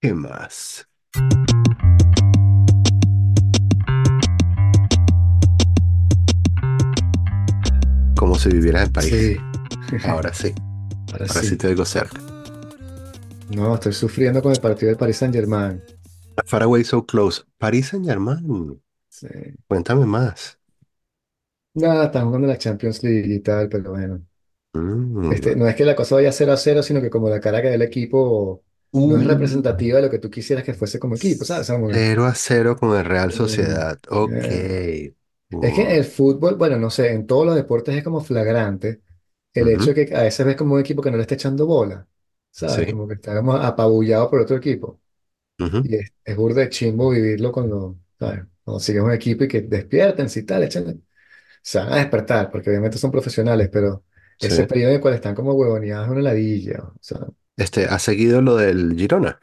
¿Qué más? Como si vivieras en París. Sí, Ahora sí, ahora ahora sí sí. te oigo cerca. No, estoy sufriendo con el partido del Paris Saint-Germain. Far Away So Close. París Saint-Germain. Sí. Cuéntame más. Nada, están jugando la Champions League y tal, pero bueno. Este, Mm. no es que la cosa vaya cero a cero, sino que como la cara que da el equipo Uh, representativa de lo que tú quisieras que fuese como equipo, ¿sabes? O sea, como que, 0 a cero con el Real Sociedad. Ok. eh, Es que el fútbol, bueno, no sé, en todos los deportes es como flagrante el hecho de que a veces ves como un equipo que no le está echando bola, ¿sabes? Sí. Como que está como apabullado por otro equipo. ujú, Y es, es burda de chimbo vivirlo cuando, ¿sabes? Cuando sigues un equipo y que despierten, si tal, échenle. Se van a despertar, porque obviamente son profesionales, pero Sí. ese periodo en el cual están como huevoneados es una ladilla. O sea, Este, ¿has seguido lo del Girona?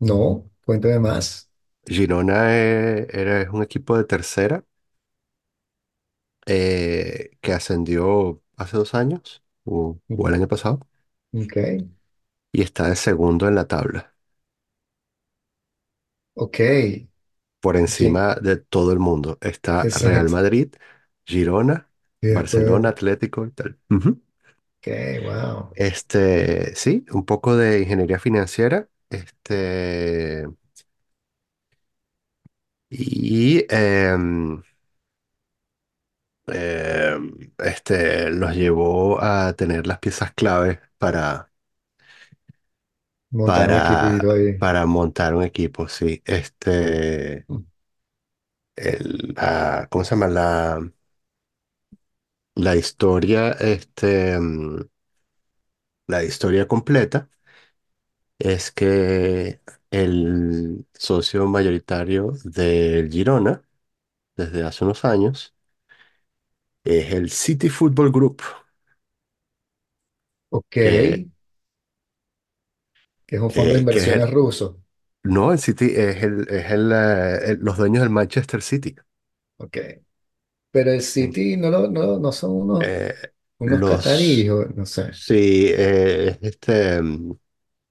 no, cuéntame más. Girona eh, era, es un equipo de tercera eh, que ascendió hace dos años o, o el año pasado Ok, y está de segundo en la tabla, ok. por encima de todo el mundo. Está Real Exacto. Madrid, Girona, Y Barcelona, después, Atlético y tal. Ujú. Ok, wow. Este, sí, un poco de ingeniería financiera. Este, y em, em, este, los llevó a tener las piezas claves para Montar un para, equipito ahí. para montar un equipo, sí. Este, el, la- ¿cómo se llama? La, la historia, este, mm, la historia completa es que el socio mayoritario del Girona, desde hace unos años, es el City Football Group, Ok, que es un fondo de eh, que es inversiones el, ruso. no, el City es el, es el, eh, el- los dueños del Manchester City. Ok. Pero el City no, lo, no, no son unos, Eh, unos cataríes, los, o no sé. sí, eh, este, mm,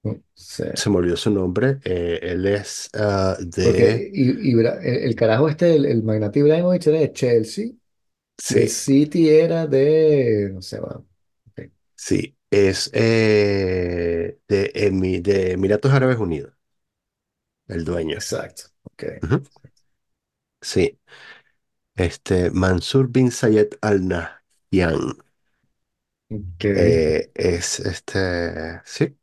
No sé. se me olvidó su nombre, eh, él es ah, de, Porque y, Ibra- el, el carajo este, el, el magnate Ibrahimovic era de Chelsea y el sí, City era de, no sé, va. Ok, sí, es eh, de, Emi- de Emiratos Árabes Unidos, el dueño. Exacto. Ok. Ujú, Sí, este, Mansur bin Zayed Al Nahyan, Ok. eh, es este, sí,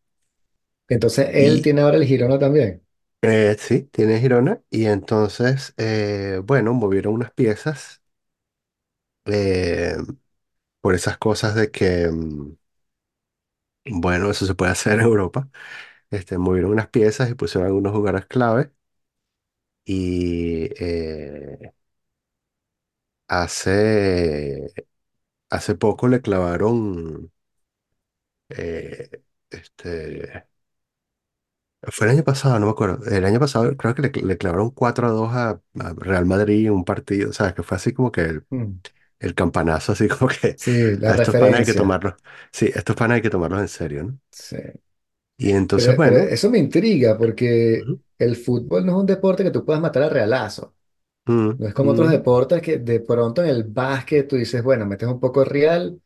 Entonces él y tiene ahora el Girona también. eh, sí, tiene Girona, y entonces, eh, bueno, movieron unas piezas eh, por esas cosas de que, mm, bueno, eso se puede hacer en Europa. Este, movieron unas piezas y pusieron algunos jugadores clave. Y eh, hace, hace poco le clavaron, eh, este, fue el año pasado, no me acuerdo. El año pasado creo que le, le clavaron 4 a 2 a, a Real Madrid en un partido. Sea, que fue así como que el, Mm. el campanazo, así como que Sí, la a estos panas hay que referencia. tomarlos. Sí, estos panas hay que tomarlos en serio, ¿no? Sí. Y entonces, Pero, pero bueno. eso me intriga porque ujú, el fútbol no es un deporte que tú puedas matar a realazo. Mm, No es como otros mm, deportes que de pronto en el básquet tú dices, bueno, metes un poco real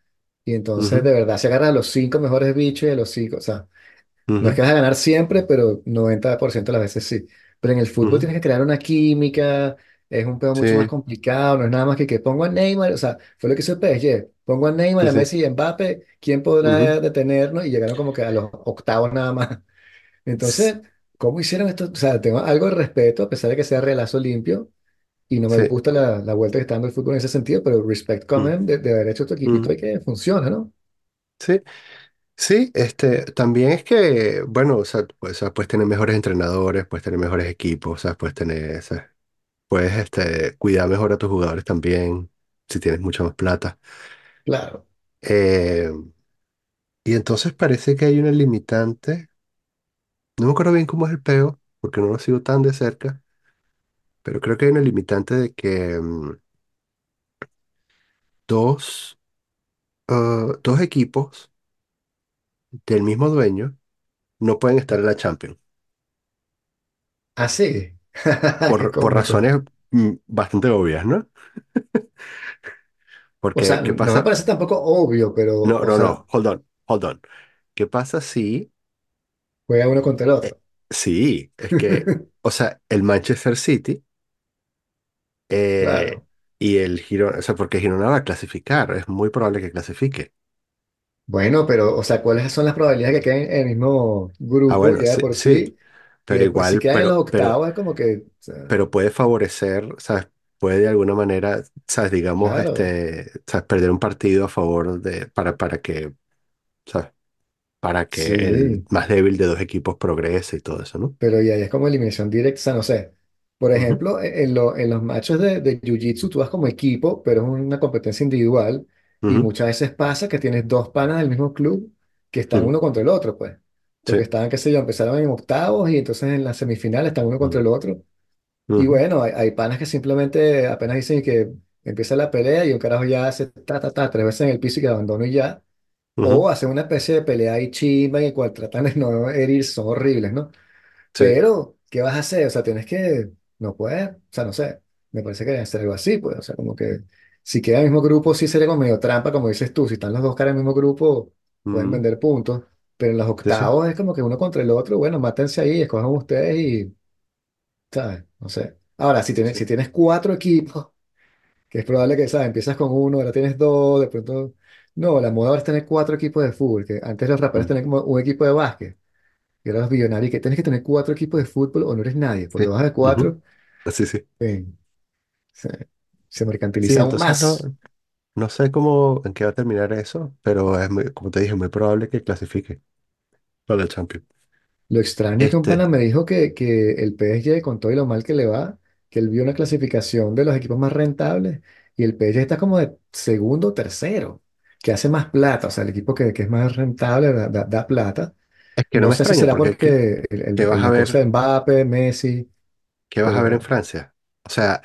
y entonces de verdad se agarra a los cinco mejores bichos y a los cinco. O sea, no es que vas a ganar siempre, pero 90% de las veces sí. Pero en el fútbol ujú, tienes que crear una química, es un pedo mucho más sí, complicado, no es nada más que que pongo a Neymar, o sea, fue lo que hizo el PSG, pongo a Neymar, sí, a sí. Messi y a Mbappé, ¿quién podrá detenernos? Y llegaron como que a los octavos nada más. Entonces, ¿cómo hicieron esto? O sea, tengo algo de respeto, a pesar de que sea relazo limpio, y no me Sí. gusta la, la vuelta que está dando el fútbol en ese sentido, pero respect mm, comment de, de haber hecho tu equipito y ujú, que funciona, ¿no? Sí. Sí, este, también es que, bueno, o sea, pues, o sea, puedes tener mejores entrenadores, puedes tener mejores equipos, o sea, puedes tener, o sea, puedes, este, cuidar mejor a tus jugadores también, si tienes mucha más plata. Claro. Eh, y entonces parece que hay una limitante, no me acuerdo bien cómo es el peo, porque no lo sigo tan de cerca, pero creo que hay una limitante de que mm, dos, ah, dos equipos del mismo dueño no pueden estar en la Champions. Ah, sí. Qué por, por cómico. razones mm, bastante obvias, ¿no? O Porque, sea, ¿qué no me pasa? parece tampoco obvio, pero, No, o no, sea, no, hold on, hold on. ¿Qué pasa si... juega uno contra el eh, otro. sí, es que, o sea, el Manchester City eh, Claro. y el Girona, o sea, porque Girona va a clasificar, es muy probable que clasifique. Bueno, pero, o sea, ¿cuáles son las probabilidades que queden en el mismo Ah, grupo bueno, ya de sí, por sí, sí? Y pero después, si igual, quedan en los pero, pero, octavos, es como que, o sea, pero puede favorecer, ¿sabes? Puede de alguna manera, ¿sabes? Digamos, claro, este, ¿sabes? Perder un partido a favor de, para, para que, ¿sabes? Para que el sí. más débil de dos equipos progrese y todo eso, ¿no? Pero ya es como eliminación directa, o sea, no sé. Por ejemplo, e- en, lo- en los matches de, de Jiu-Jitsu tú vas como equipo, pero es una competencia individual y muchas veces pasa que tienes dos panas del mismo club que están uno contra el otro, pues. sí, Porque estaban, qué sé yo, empezaron en octavos y entonces en la semifinal están uno contra el otro. Y bueno, hay, hay panas que simplemente apenas dicen que empieza la pelea y un carajo ya hace ta, ta, ta, tres veces en el piso y que abandono y ya. O hacen una especie de pelea ahí chimba en el cual tratan de no herir, son horribles, ¿no? sí, Pero, ¿qué vas a hacer? O sea, tienes que, no puedes, o sea, no sé, me parece que debe ser algo así, pues, o sea, como que si queda el mismo grupo, sí sería como medio trampa, como dices tú, si están los dos caras en el mismo grupo, pueden ujú, vender puntos, pero en los sí, sí, octavos es como que uno contra el otro, bueno, mátense ahí, escojan ustedes y, ¿sabes? No sé. Ahora, si sí, tienes, si tienes cuatro equipos, que es probable que, ¿sabes? Empiezas con uno, ahora tienes dos, de pronto... No, la moda ahora es tener cuatro equipos de fútbol, que antes los raperos tenían como un equipo de básquet. Y ahora los billonarios que tienes que tener cuatro equipos de fútbol o no eres nadie, porque sí, bajas de ujú, cuatro, sí, sí. eh, se, se Sí, mercantiliza aún entonces no, más. no sé cómo, en qué va a terminar eso, pero es muy, como te dije, muy probable que clasifique para el Champions. Lo extraño es que un pana Este, me dijo que, que el PSG, con todo y lo mal que le va, que él vio una clasificación de los equipos más rentables y el PSG está como de segundo o tercero, que hace más plata, o sea, el equipo que, que es más rentable da, da- da plata. Es que no No me sé si extraña será porque ¿qué, porque el- el- qué vas el- a ver, de Mbappé, Messi, qué vas a ver en pero Francia? O sea,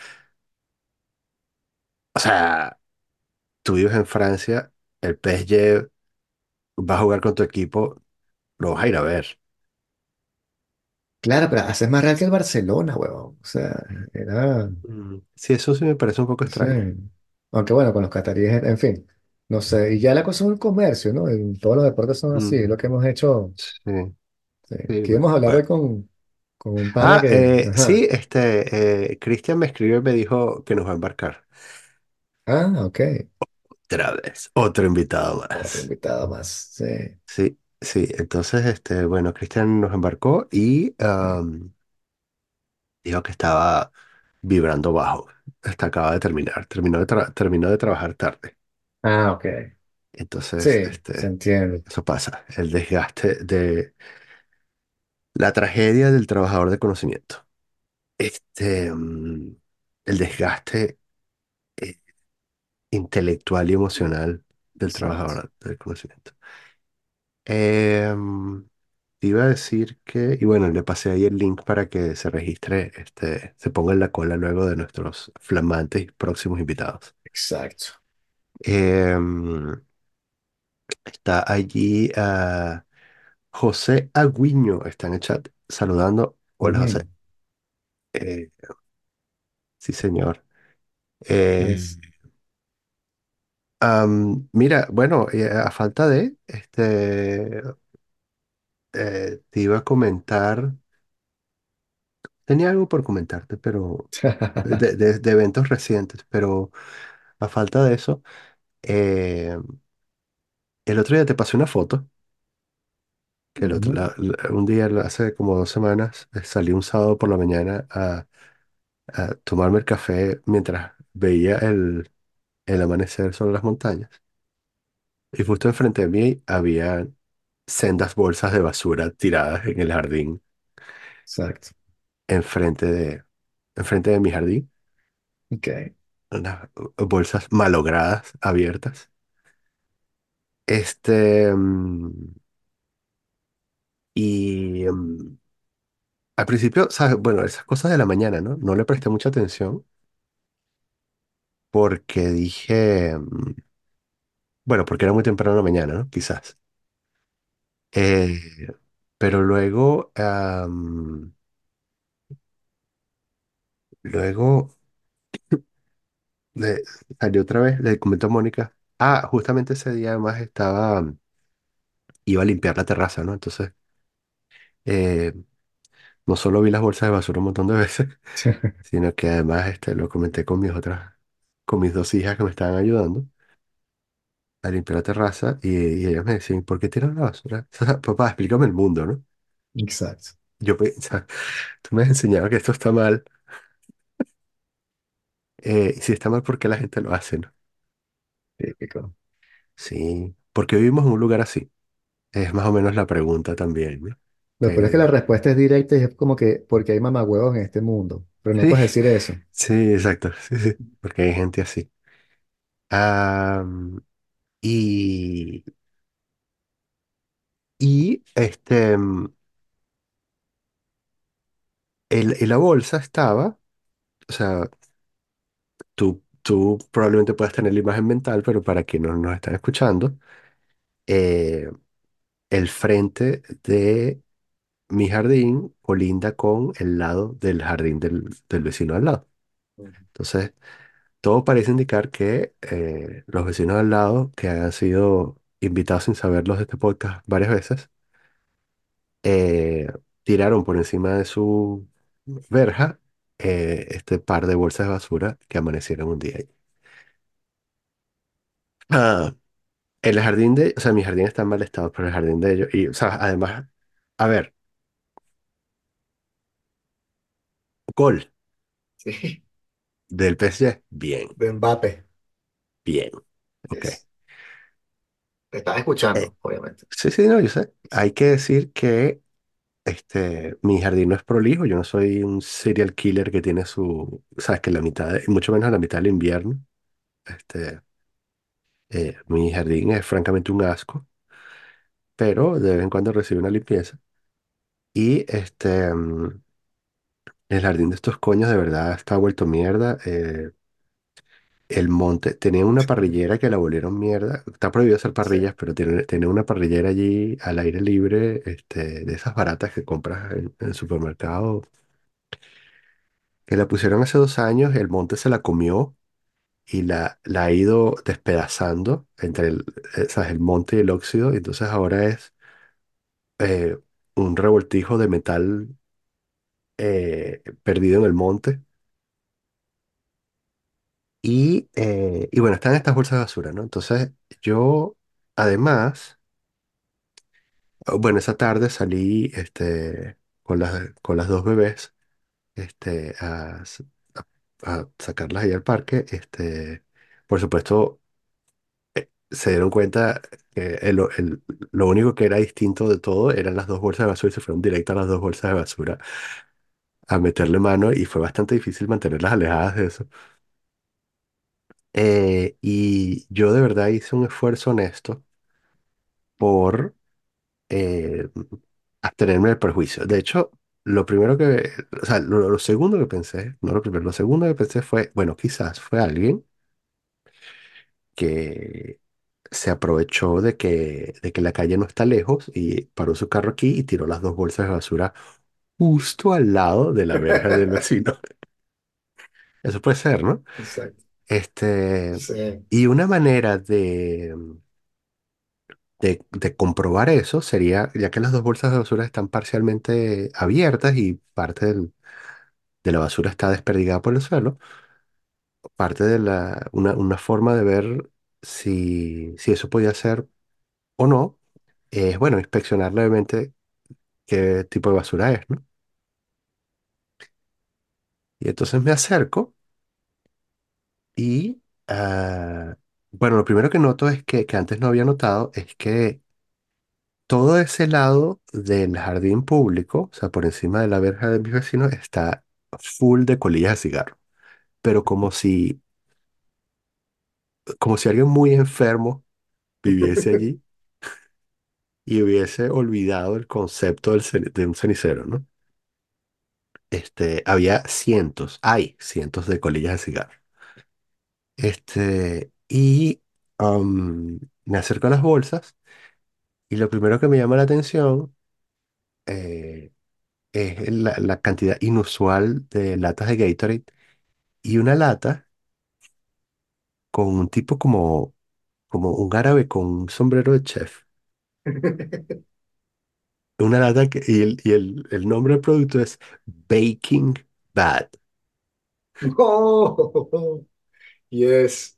o sea, tú vives en Francia, el PSG va a jugar con tu equipo, lo vas a ir a ver. claro, pero hace más real que el Barcelona, huevón. O sea, era... Mm, Sí, eso sí me parece un poco Sí. extraño. Aunque bueno, con los cataríes, en fin, no sé. Y ya la cosa es un comercio, ¿no? En todos los deportes son así, es lo que hemos hecho. sí, Sí. sí, Que bueno. íbamos a hablar bueno. con, con un pana Ah, que, eh, ajá. sí, este, eh, Cristian me escribió y me dijo que nos va a embarcar. Ah, ok. Otra vez, otro invitado Otro más. invitado más. Sí. Sí, sí, entonces, este, bueno, Cristian nos embarcó y am, dijo que estaba vibrando bajo. Hasta acaba de terminar, terminó de, tra- terminó de trabajar tarde. Ah, ok. Entonces, Sí, se este, entiende. eso pasa, el desgaste de la tragedia del trabajador de conocimiento. Este, mm, el desgaste eh, intelectual y emocional del Exacto. trabajador del conocimiento. Em, te iba a decir que, y bueno, le pasé ahí el link para que se registre, este, se ponga en la cola luego de nuestros flamantes y próximos invitados. Exacto. Em, está allí ah, José Agüiño, está en el chat saludando. Hola. José. Eh, sí, señor. Eh, am, mira, bueno, eh, a falta de, este, eh, te iba a comentar. Tenía algo por comentarte, pero de, de- de eventos recientes, pero a falta de eso, eh, el otro día te pasé una foto, que el otro- Ujú. la- la- un día, hace como dos semanas, eh, salí un sábado por la mañana a, a tomarme el café mientras veía el, el amanecer sobre las montañas. Y justo enfrente de mí había sendas bolsas de basura tiradas en el jardín, Exacto. enfrente de, enfrente de mi jardín, Ok. Unas bolsas malogradas, abiertas. Este, mm, y mm, al principio, ¿sabes? Bueno, esas cosas de la mañana, ¿no? No le presté mucha atención porque dije, mm, bueno, porque era muy temprano la mañana, ¿no? Quizás. Eh, pero luego, Luego le salió otra vez, le comentó a Mónica. Ah, justamente ese día además estaba, iba a limpiar la terraza, ¿no? Entonces, eh, no solo vi las bolsas de basura un montón de veces, sino que además este, lo comenté con mis otras, con mis dos hijas que me estaban ayudando a limpiar la terraza y, y ellas me decían, ¿por qué tiran la basura? O sea, papá, explícame el mundo, ¿no? Exacto. Yo, pe- o sea, tú me has enseñado que esto está mal, eh, y si está mal, ¿por qué la gente lo hace, no? Típico. Sí, porque vivimos en un lugar así. Es más o menos la pregunta también, ¿no? Lo peor es que la Eh, respuesta es directa y es como que porque hay mamagüevos en este mundo. Pero no sí, puedes decir eso. sí, exacto, sí, sí, porque hay gente así. Ah, y, y este, mm, el, y la bolsa estaba, o sea, tú, tú probablemente puedas tener la imagen mental, pero para quienes no nos están escuchando, eh, el frente de mi jardín colinda con el lado del jardín del, del vecino al lado. Entonces, todo parece indicar que eh, los vecinos al lado, que han sido invitados sin saberlos de este podcast varias veces, eh, tiraron por encima de su verja eh, este par de bolsas de basura que amanecieron un día ahí. Ah, el jardín de, o sea, mi jardín está en mal estado, pero el jardín de ellos, y, o sea, además, a ver, gol Sí. del PSG, bien, De Mbappé. bien, ok. Yes. Te estás Eh, escuchando, obviamente. sí, sí, no, yo sé. Hay que decir que Este, mi jardín no es prolijo, yo no soy un serial killer que tiene su, sabes que la mitad, de- mucho menos la mitad del invierno. Este, eh, mi jardín es francamente un asco, pero de vez en cuando recibe una limpieza. Y este, mm, el jardín de estos coños de verdad está vuelto mierda. eh, el monte, tenía una parrillera que la volvieron mierda. Está prohibido hacer parrillas, pero tiene, tiene una parrillera allí al aire libre, este, de esas baratas que compras en, en el supermercado, que la pusieron hace dos años, el monte se la comió y la, la ha ido despedazando entre el, eh, ¿sabes? el monte y el óxido, y entonces ahora es eh, un revoltijo de metal eh, perdido en el monte. Y, eh, y bueno, están estas bolsas de basura, ¿no? Entonces yo, además, oh, bueno, esa tarde salí este, con las, con las dos bebés este, a, a- a sacarlas ahí al parque. Este, por supuesto, se dieron cuenta que el- lo único que era distinto de todo eran las dos bolsas de basura y se fueron directo a las dos bolsas de basura a meterle mano y fue bastante difícil mantenerlas alejadas de eso. Eh, y yo de verdad hice un esfuerzo honesto por eh, abstenerme del perjuicio. De hecho, lo primero que, o sea, lo, lo segundo que pensé, no lo primero, lo segundo que pensé fue, bueno, quizás fue alguien que se aprovechó de que, de que la calle no está lejos y paró su carro aquí y tiró las dos bolsas de basura justo al lado de la verja del vecino. Eso puede ser, ¿no? Exacto. Este, Sí. y una manera de, de, de comprobar eso sería, ya que las dos bolsas de basura están parcialmente abiertas y parte del- de la basura está desperdigada por el suelo, parte de la, una, una forma de ver si, si eso podía ser o no, es, bueno, inspeccionar levemente qué tipo de basura es, ¿no? Y entonces me acerco y, ah, bueno, lo primero que noto es que, que antes no había notado es que todo ese lado del jardín público, o sea, por encima de la verja de mis vecinos, está full de colillas de cigarro, pero como si, como si alguien muy enfermo viviese allí y hubiese olvidado el concepto del ceni- de un cenicero, ¿no? Este, había cientos, hay cientos de colillas de cigarro. Este, y am, me acerco a las bolsas y lo primero que me llama la atención eh, es la, la cantidad inusual de latas de Gatorade y una lata con un tipo como, como un árabe con un sombrero de chef. Una lata que, y, el, y el, el nombre del producto es Baking Bad. Oh, yes.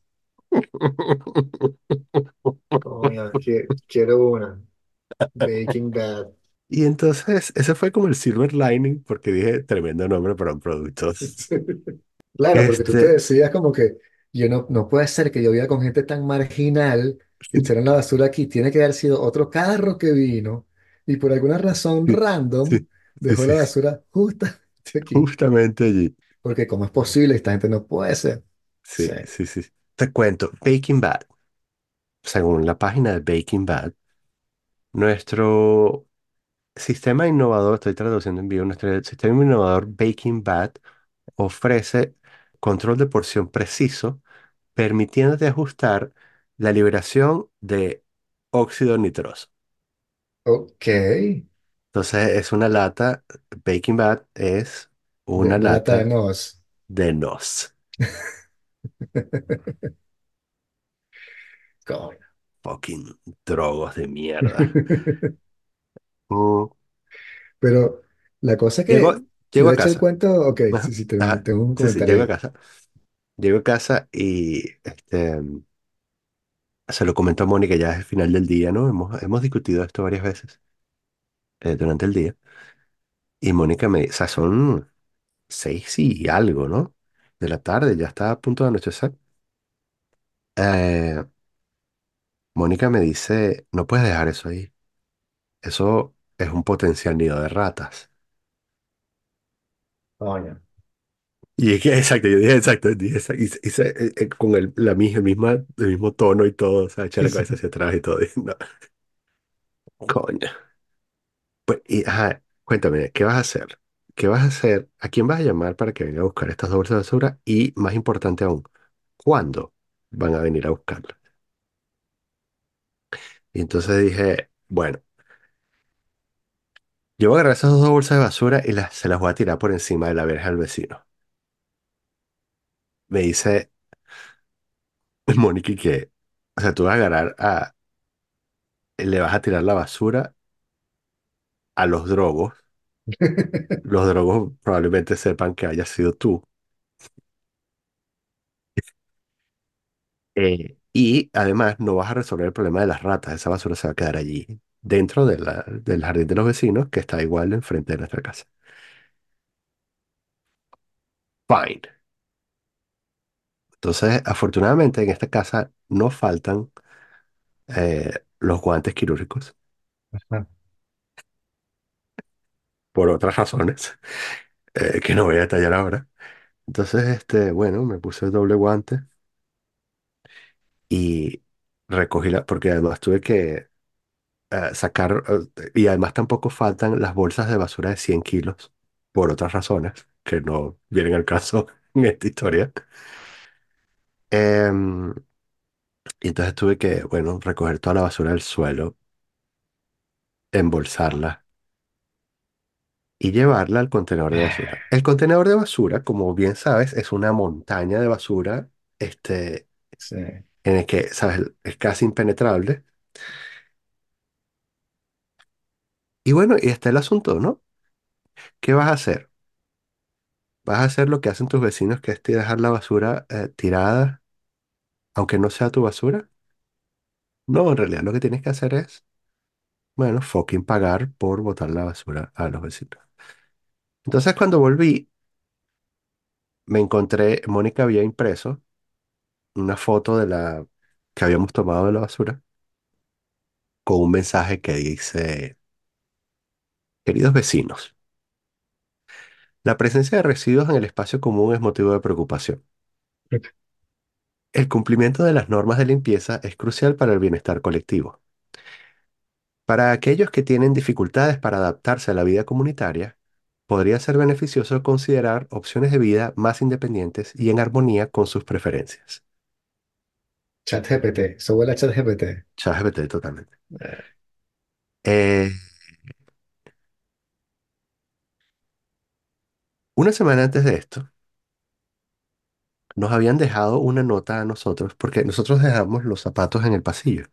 Coño, que- quiero una. Breaking Bad. Y entonces, ese fue como el silver lining, porque dije, tremendo nombre para un producto. Claro, porque tú te Este, decías como que yo no, no puede ser que yo viva con gente tan marginal que echaron la basura aquí. Tiene que haber sido otro carro que vino y por alguna razón sí, random sí, sí, dejó sí, la basura justamente aquí. justamente allí. Porque ¿cómo es posible? Esta gente no puede ser. Sí. Sí, sí. Te cuento, Baking Bad. Según la página de Baking Bad, nuestro sistema innovador, estoy traduciendo en vivo, nuestro sistema innovador Baking Bad ofrece control de porción preciso, permitiéndote ajustar la liberación de óxido nitroso. Ok. Entonces, es una lata, Baking Bad es De, una lata de lata nos. de NOS. Coño. Fucking drogos de mierda. Mm, Pero la cosa Llego, que, llego de a hecho, el casa. cuento, ok, Ajá, sí, sí, tengo, ajá. tengo un Sí, sí, comentario llego a ahí. casa. Llego a casa y este, se lo comento a Mónica ya es el final del día, ¿no? Hemos, hemos discutido esto varias veces eh, durante el día. Y Mónica me dice, o sea, son seis y algo, ¿no? De la tarde, ya está a punto de anochecer. Eh, Mónica me dice, no puedes dejar eso ahí. Eso es un potencial nido de ratas. Coño. Y es que, exacto, yo dije exacto, dije se- eh, eh, con el, la, mi- el, misma, el mismo tono y todo, o sea, echa la cabeza hacia atrás y todo. no, coño. Pues, y, ajá, cuéntame, ¿qué vas a hacer? ¿Qué vas a hacer? ¿A quién vas a llamar para que venga a buscar estas dos bolsas de basura? Y más importante aún, ¿cuándo van a venir a buscarlas? Y entonces dije, bueno, yo voy a agarrar esas dos bolsas de basura y las, se las voy a tirar por encima de la verja del vecino. Me dice Mónica que, o sea, tú vas a agarrar a, le vas a tirar la basura a los drogos. Los drogos probablemente sepan que haya sido tú. Eh, y además no vas a resolver el problema de las ratas. Esa basura se va a quedar allí, dentro del jardín de los vecinos, que está igual enfrente de nuestra casa. Fine. Entonces, afortunadamente en esta casa no faltan eh, los guantes quirúrgicos. Por otras razones, eh, que no voy a detallar ahora. Entonces, este, bueno, me puse el doble guante y recogí la, porque además tuve que eh, sacar, eh, y además tampoco faltan las bolsas de basura de 100 kilos, por otras razones que no vienen al caso en esta historia. Em, y entonces tuve que, bueno, recoger toda la basura del suelo, embolsarla y llevarla al contenedor de basura. El contenedor de basura, como bien sabes, es una montaña de basura, este, Sí. en el que, sabes, es casi impenetrable. Y bueno, y está el asunto, ¿no? ¿Qué vas a hacer? ¿Vas a hacer lo que hacen tus vecinos, que es dejar la basura eh, tirada aunque no sea tu basura. No, en realidad lo que tienes que hacer es, bueno, fucking pagar por botar la basura a los vecinos. Entonces, cuando volví, me encontré, Mónica había impreso una foto de la que habíamos tomado de la basura con un mensaje que dice, queridos vecinos, la presencia de residuos en el espacio común es motivo de preocupación. El cumplimiento de las normas de limpieza es crucial para el bienestar colectivo. Para aquellos que tienen dificultades para adaptarse a la vida comunitaria, podría ser beneficioso considerar opciones de vida más independientes y en armonía con sus preferencias. ChatGPT. Eso huele a ChatGPT. ChatGPT totalmente. Eh, Eh, una semana antes de esto, nos habían dejado una nota a nosotros, porque nosotros dejamos los zapatos en el pasillo,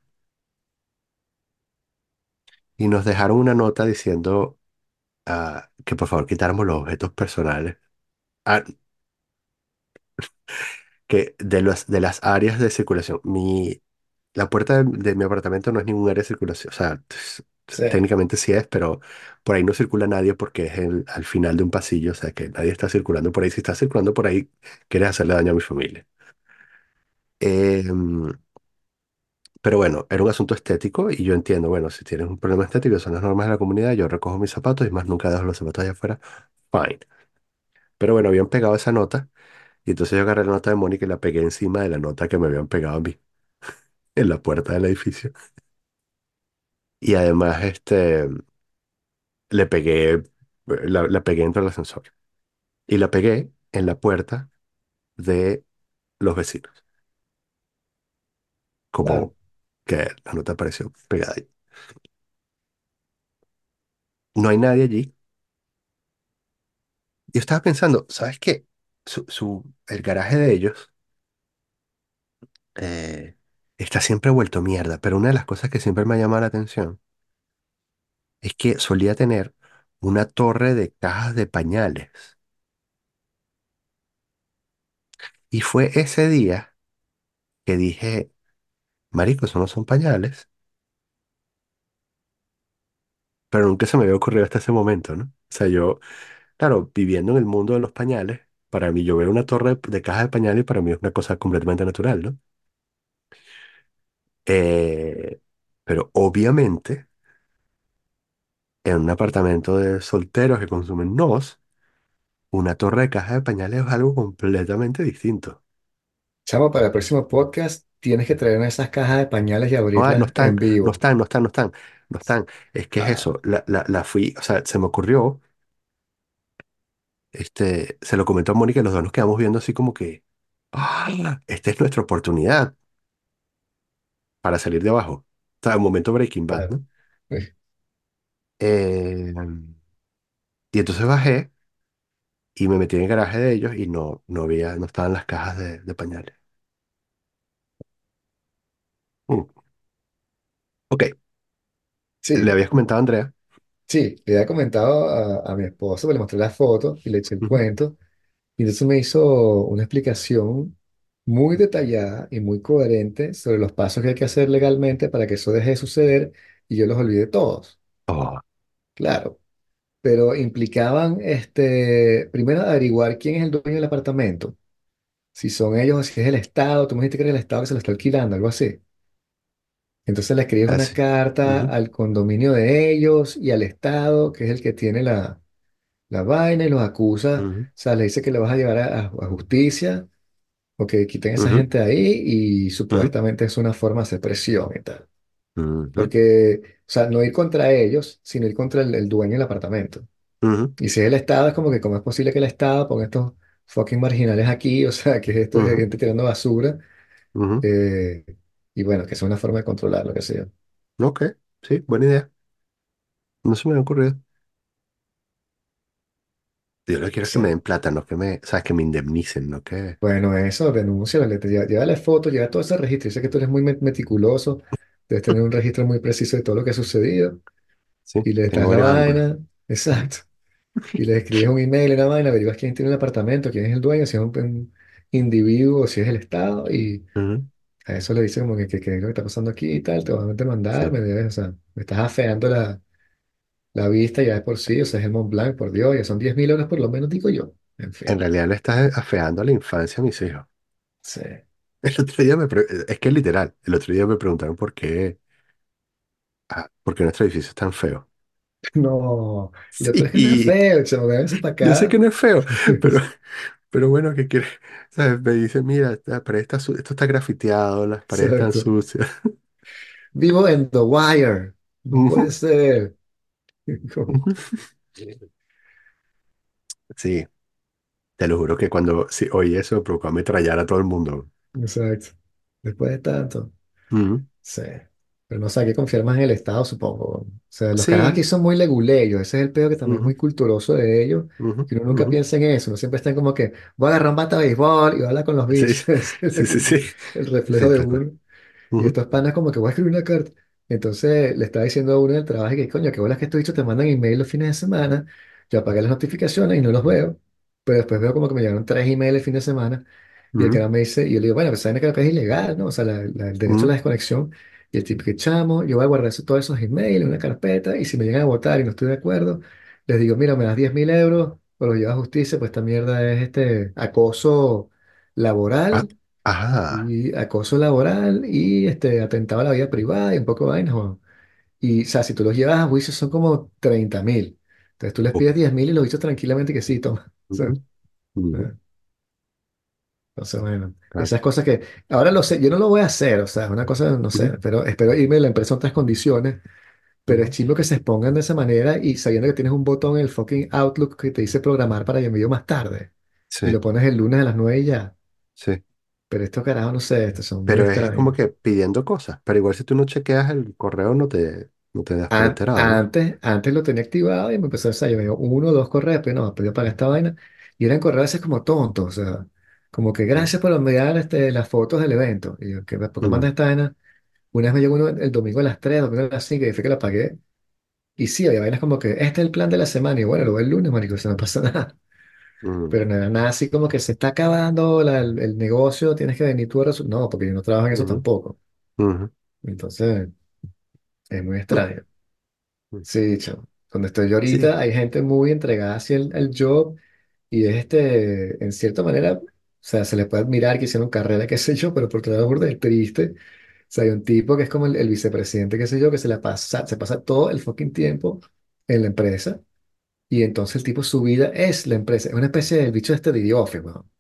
y nos dejaron una nota diciendo ah, que por favor quitáramos los objetos personales, ah, que de, los, de las áreas de circulación. Mi, la puerta de, de mi apartamento no es ningún área de circulación, o sea, t- t- Sí, técnicamente sí es, pero por ahí no circula nadie porque es el, al final de un pasillo, o sea que nadie está circulando por ahí. Si está circulando por ahí, quieres hacerle daño a mi familia. Pero bueno, era un asunto estético y yo entiendo, bueno, si tienes un problema estético, son las normas de la comunidad, yo recojo mis zapatos y más nunca dejo los zapatos allá afuera, fine. Pero bueno, habían pegado esa nota y entonces yo agarré la nota de Mónica y la pegué encima de la nota que me habían pegado a mí en la puerta del edificio. Y además, este, le pegué, la, la pegué dentro del ascensor y la pegué en la puerta de los vecinos, claro. Que la nota apareció pegada ahí. No hay nadie allí. Yo estaba pensando, ¿sabes qué? Su, su, el garaje de ellos eh, está siempre vuelto mierda, pero una de las cosas que siempre me ha llamado la atención es que solía tener una torre de cajas de pañales. Y fue ese día que dije, marico, eso no son pañales, pero nunca se me había ocurrido hasta ese momento, ¿no? O sea, yo, claro, viviendo en el mundo de los pañales, para mí yo veo una torre de cajas de pañales para mí es una cosa completamente natural, ¿no? Eh, pero obviamente en un apartamento de solteros que consumen NOS, una torre de caja de pañales es algo completamente distinto. Chamo, para el próximo podcast tienes que traerme esas cajas de pañales y No, hay- no abrirlas están, en no vivo. están, no están, no están, no están. Es que es Ah, eso, la, la, la fui, o sea, se me ocurrió, este, se lo comentó a Mónica y los dos nos quedamos viendo así como que, ah, esta es nuestra oportunidad para salir de abajo. O sea, un momento Breaking Bad, claro. ¿no? Eh, y entonces bajé y me metí en el garaje de ellos y no, no había, no estaban las cajas de, de pañales. Mm, Ok, le Sí, habías comentado a Andrea. sí, le había comentado a, a mi esposo, le mostré las fotos y le eché el Ujú. cuento. Y entonces me hizo una explicación muy detallada y muy coherente sobre los pasos que hay que hacer legalmente para que eso deje de suceder y yo los olvide todos. Oh, Claro, pero implicaban, este, primero averiguar quién es el dueño del apartamento. Si son ellos o si es el Estado, tú me dijiste que era el Estado que se lo está alquilando, algo así. Entonces le escribes una así. carta Ujú, al condominio de ellos y al Estado, que es el que tiene la, la vaina y los acusa. ujú, O sea, le dice que lo vas a llevar a, a- a justicia o que quiten a esa ujú, gente de ahí y ujú, supuestamente es una forma de hacer presión y tal. ujú, Porque, o sea, no ir contra ellos, sino ir contra el, el dueño del apartamento. ujú, Y si es el Estado, es como que, ¿cómo es posible que el Estado ponga estos fucking marginales aquí? O sea, que esto es ujú, gente tirando basura. ujú. eh, y bueno, que es una forma de controlar lo que sea. Ok, sí, buena idea. No se me ha ocurrido. Yo lo que quiero es que Sí. me den plata, no que me, sabes, que me indemnicen, no que... Bueno, eso, denuncia, lleva, llévale fotos, lleva todo ese registro. Yo sé que tú eres muy met- meticuloso, debes tener un registro muy preciso de todo lo que ha sucedido. Sí, Y le tengo das la varios ángulos. vaina, exacto. Y le escribes un email, una vaina, averiguas quién tiene el apartamento, quién es el dueño, si es un, un individuo, si es el Estado, y Ujú, a eso le dices como que, que, que es lo que está pasando aquí y tal, te van a demandar, Sí. me debes, o sea, me estás afeando la, la vista ya de por sí, o sea, es el Mont Blanc, por Dios, ya son diez mil horas por lo menos, digo yo. En En fin, realidad le estás afeando la infancia a mis hijos. sí. El otro día me... pre- Es que es literal. El otro día me preguntaron por qué... ah, por qué nuestro edificio es tan feo. No, y lo otro es que no es Sí, feo, chamo, véngase para yo sé que acá. no es feo, pero, pero bueno, ¿qué quieres? ¿Sabes? Me dice, mira, esta pared está su- esto está grafiteado, las paredes están Exacto. sucias. Vivo en The Wire, no puede ser. Sí, te lo juro que cuando sí, oí eso me provocó ametrallar a todo el mundo. Exacto. Después de tanto. Ujú. Sí. Pero no sé, hay que confiar más en el Estado, supongo. O sea, los carajos aquí Sí, son muy leguleyos. Ese es el peor que también es muy culturoso de ellos. ujú, Que uno nunca ujú, piensa en eso. Uno siempre está como que voy a agarrar un bate de béisbol y habla con los Sí, bichos. Ese es sí, sí, sí, el, reflejo sí, de tal cual. uno. Y Ujú, estos panas como que voy a escribir una carta. Entonces le estaba diciendo a uno en el trabajo que, coño, que bolas que estos bichos te mandan email los fines de semana. Yo apagué las notificaciones y no los veo. Pero después veo como que me llegaron tres emails el fin de semana. Y el ujú, cara me dice, y yo le digo, bueno, pues saben que lo que es ilegal, ¿no? O sea, la- la- el derecho a la desconexión. Y el tipo que chamo, yo voy a guardar eso- todos esos emails en una carpeta y si me llegan a votar y no estoy de acuerdo, les digo, mira, me das diez mil euros o lo llevas a justicia, pues esta mierda es este acoso Ah, laboral ajá. y acoso laboral y este atentado a la vida privada y un poco de vainas, weón. Y, o sea, si tú los llevas a juicio son como treinta mil. Entonces tú les pides diez mil y los dices tranquilamente que sí, toma. O sea, ujú, ujú, eh, entonces, bueno, claro, esas cosas que ahora lo sé, yo no lo voy a hacer, o sea, es una cosa, no sé, ujú, pero espero irme de la empresa en otras condiciones, pero es chimbo que se expongan de esa manera y sabiendo que tienes un botón en el fucking Outlook que te dice programar para envío más tarde y Sí, lo pones el lunes a las 9 y ya. sí. Pero estos carajos, no sé, estos son muy Pero es como extraños. que pidiendo cosas. Pero igual si tú no chequeas el correo no te, no te das por An- enterado, ¿no? antes, antes lo tenía activado y me empezó a salir, me dio uno o dos correos, pero no, pedí pagar esta vaina. Y eran correos a veces como tontos, o sea, como que gracias por enviar este, las fotos del evento. Y yo, ¿qué, ¿por qué mandas esta vaina? Una vez me llegó uno el domingo a las 3 domingo a las 5 y fue que la pagué. Y sí, había vainas como que este es el plan de la semana. Y bueno, lo veo el lunes, marico, eso no pasa nada. Pero no era nada así como que se está acabando la- el, el negocio, tienes que venir tú a resolver. No, porque yo no trabajo en eso ujú, tampoco. ujú, Entonces, es muy extraño. Sí, chamo. Donde estoy yo Sí. ahorita hay gente muy entregada hacia el, el job y es este, en cierta manera, sea, se le puede admirar que hicieron carrera, qué sé yo, pero por otro lado, de triste. O sea, hay un tipo que es como el, el vicepresidente, qué sé yo, que se la pasa, se pasa todo el fucking tiempo en la empresa y entonces el tipo su vida es la empresa. Es una especie del bicho este de The Office, weón.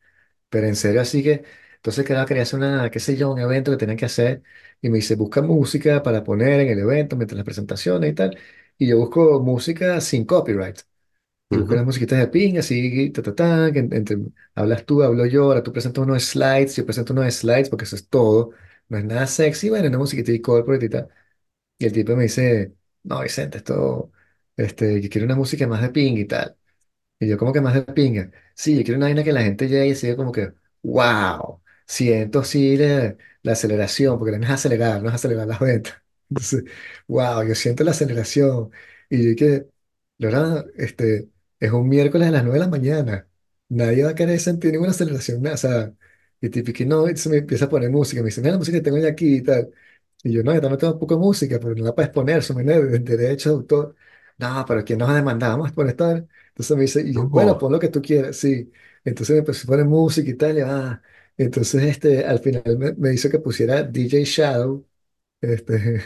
Pero en serio, así que, entonces quería, quería hacer una, qué sé yo, un evento que tenían que hacer y me dice, busca música para poner en el evento mientras las presentaciones y tal. Y yo busco música sin copyright. Y busco ujú, unas musiquitas de ping, así, ta, ta, ta, que en- entre, hablas tú, hablo yo, ahora tú presentas unos slides, yo presento unos slides porque eso es todo. No es nada sexy, bueno, una musiquita y tal. Y el tipo me dice, no, Vicente, esto, este, yo quiero una música más de ping y tal. Y yo como que más de pinga. Sí, yo quiero una vaina que la gente llegue y siga como que, wow, siento sí la, la aceleración, porque no es acelerar, no es acelerar las ventas. Entonces, wow, yo siento la aceleración. Y yo que, Lorena, este, es un miércoles a las 9 de la mañana. Nadie va a querer sentir ninguna aceleración, nada. O sea, y que no, y se me empieza a poner música. Me dice, mira la música que tengo ya aquí y tal. Y yo, no, yo también tengo un poco de música, pero no la puedes poner, eso me de derecho de autor. No, pero ¿quién nos ha demandado? Vamos a poner esta. Entonces me dice, y yo, bueno, Oh. pon lo que tú quieras, sí. Entonces me empezó a poner música y tal, y ah. Entonces este, al final me, me hizo que pusiera DJ Shadow. Este.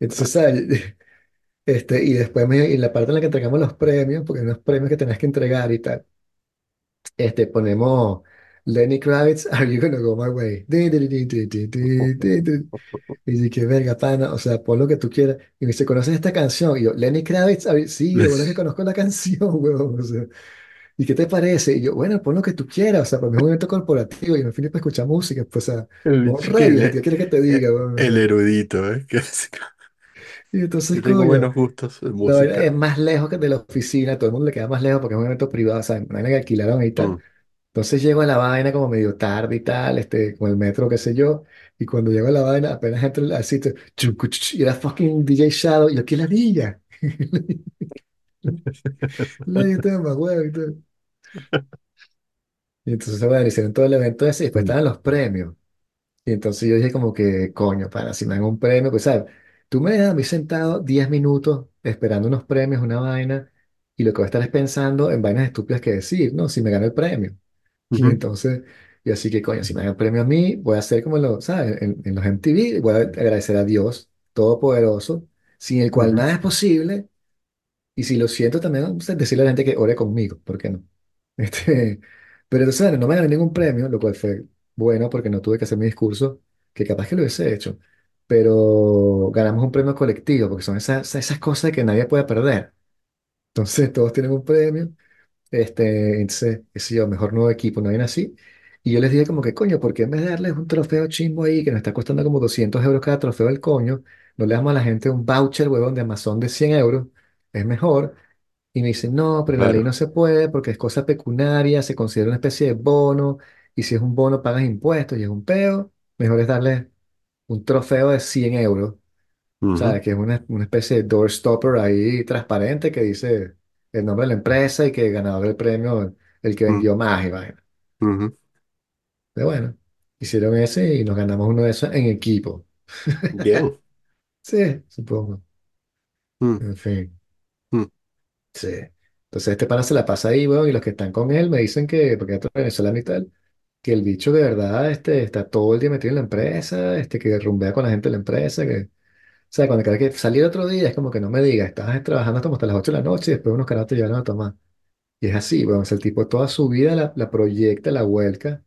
Entonces, ¿sabes? Este, y después me, y la parte en la que entregamos los premios, porque hay unos premios que tenés que entregar y tal. Este, ponemos Lenny Kravitz, Are You Gonna Go My Way? Y dije, que verga, pana, o sea, pon lo que tú quieras. Y me dice, ¿conoces esta canción? Y yo, Lenny Kravitz, sí, de verdad que conozco la canción, huevón. O sea, ¿y qué te parece? Y yo, bueno, pon lo que tú quieras, o sea, para mí es un evento corporativo y no fin para escuchar música, pues, o sea, ¿qué quieres que te diga, el erudito, ¿eh? Y entonces, tengo coño, buenos gustos de la verdad música. es más lejos que de la oficina, todo el mundo le queda más lejos porque es un evento privado, o sea, no hay nada que alquilaron y tal. Mm, Entonces llego a la vaina como medio tarde y tal, este, con el metro, qué sé yo, y cuando llego a la vaina, apenas entro al sitio, cu, y era fucking DJ Shadow, y yo, ¿qué ladilla? La gente más huevo y todo. Y entonces, bueno, hicieron todo el evento ese, y después mm, estaban los premios. Y entonces yo dije como que, coño, para, si me dan un premio, pues, ¿sabes? Tú me dejas a mí sentado 10 minutos esperando unos premios, una vaina, y lo que voy a estar es pensando en vainas estúpidas que decir, ¿no? Si me gano el premio. Y ujú, entonces, y así que, coño, si me dan el premio a mí, voy a hacer como lo, ¿sabes? En, en los MTV, voy a agradecer a Dios Todopoderoso, sin el cual ujú, nada es posible, y si lo siento también, decirle a la gente que ore conmigo, ¿por qué no? Este, pero entonces, bueno, no me gané ningún premio, lo cual fue bueno porque no tuve que hacer mi discurso, que capaz que lo hubiese hecho, pero ganamos un premio colectivo, porque son esas, esas cosas que nadie puede perder. Entonces, todos tienen un premio, este, entonces, qué sé yo, mejor nuevo equipo, no hay así. Y yo les dije como que, coño, ¿por qué en vez de darles un trofeo chimbo ahí que nos está costando como 200 euros cada trofeo del coño, no le damos a la gente un voucher, huevón, de Amazon de 100 euros? Es mejor. Y me dicen, no, pero la ley no Claro. se puede porque es cosa pecuniaria, se considera una especie de bono, y si es un bono pagas impuestos y es un peo, mejor es darle un trofeo de 100 euros, Ujú, ¿sabes? Que es una, una especie de doorstopper ahí transparente que dice el nombre de la empresa y que el ganador del premio, el que vendió más y vaina. ujú. Pero bueno, hicieron ese y nos ganamos uno de esos en equipo. Bien. Sí, supongo. Mm, En fin, mm, sí. Entonces este pana se la pasa ahí, weón, y los que están con él me dicen que, porque es venezolano y tal, que el bicho de verdad este, está todo el día metido en la empresa, este, que rumbea con la gente de la empresa, que, o sea, cuando cada que salir otro día es como que no me digas, estás trabajando hasta como hasta las 8 de la noche y después unos carajos te llevan a tomar. Y es así, weón, o sea, el tipo toda su vida la, la proyecta, la vuelca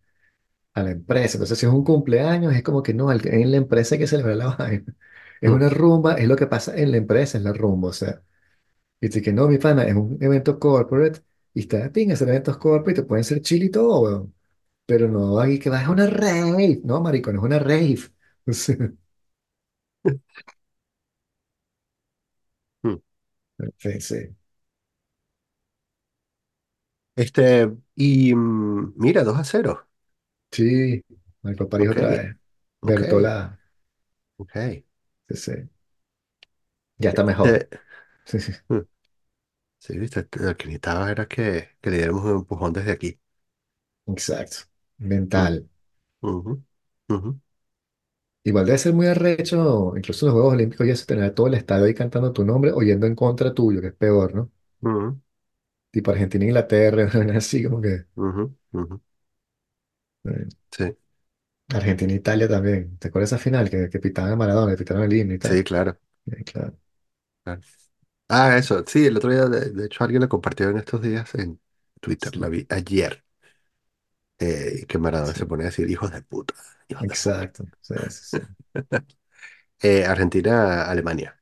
a la empresa. Entonces, si es un cumpleaños, es como que no, al- en la empresa hay que celebrar la vaina. Es mm, una rumba, es lo que pasa en la empresa, es la rumba, o sea. Y te que no, mi pana, es un evento corporate y está pinga, hacer eventos corporate, te pueden ser chill y todo, weón. Pero no, aquí que vas a una rave. No, marico, no es una rave. O sea, mm. sí, sí. Este, y mm, mira, 2 a cero. Sí, Michael París Ok, otra vez. ok, Bertola, ok. sí, sí. Ya está mejor. Este, Sí, sí. mm, sí, viste, lo que necesitaba era que, que le diéramos un empujón desde aquí. Exacto. Mental. ujú, ujú, Igual debe ser muy arrecho, incluso en los Juegos Olímpicos, ya se tener todo el estadio ahí cantando tu nombre o yendo en contra tuyo, que es peor, ¿no? ujú, Tipo Argentina, Inglaterra, así como que. ujú, ujú. eh, Sí, Argentina, Italia también. ¿Te acuerdas esa final que, que pitaban a Maradona, que pitaron el himno y sí, tal? claro, Eh, claro. claro. Ah, eso, sí, el otro día, de, de hecho, alguien lo compartió en estos días en Twitter, la vi ayer, eh, que Maradona se sí. pone a decir, hijos de puta, hijos de puta. Exacto. Sí, sí, sí. Eh, Argentina, Alemania.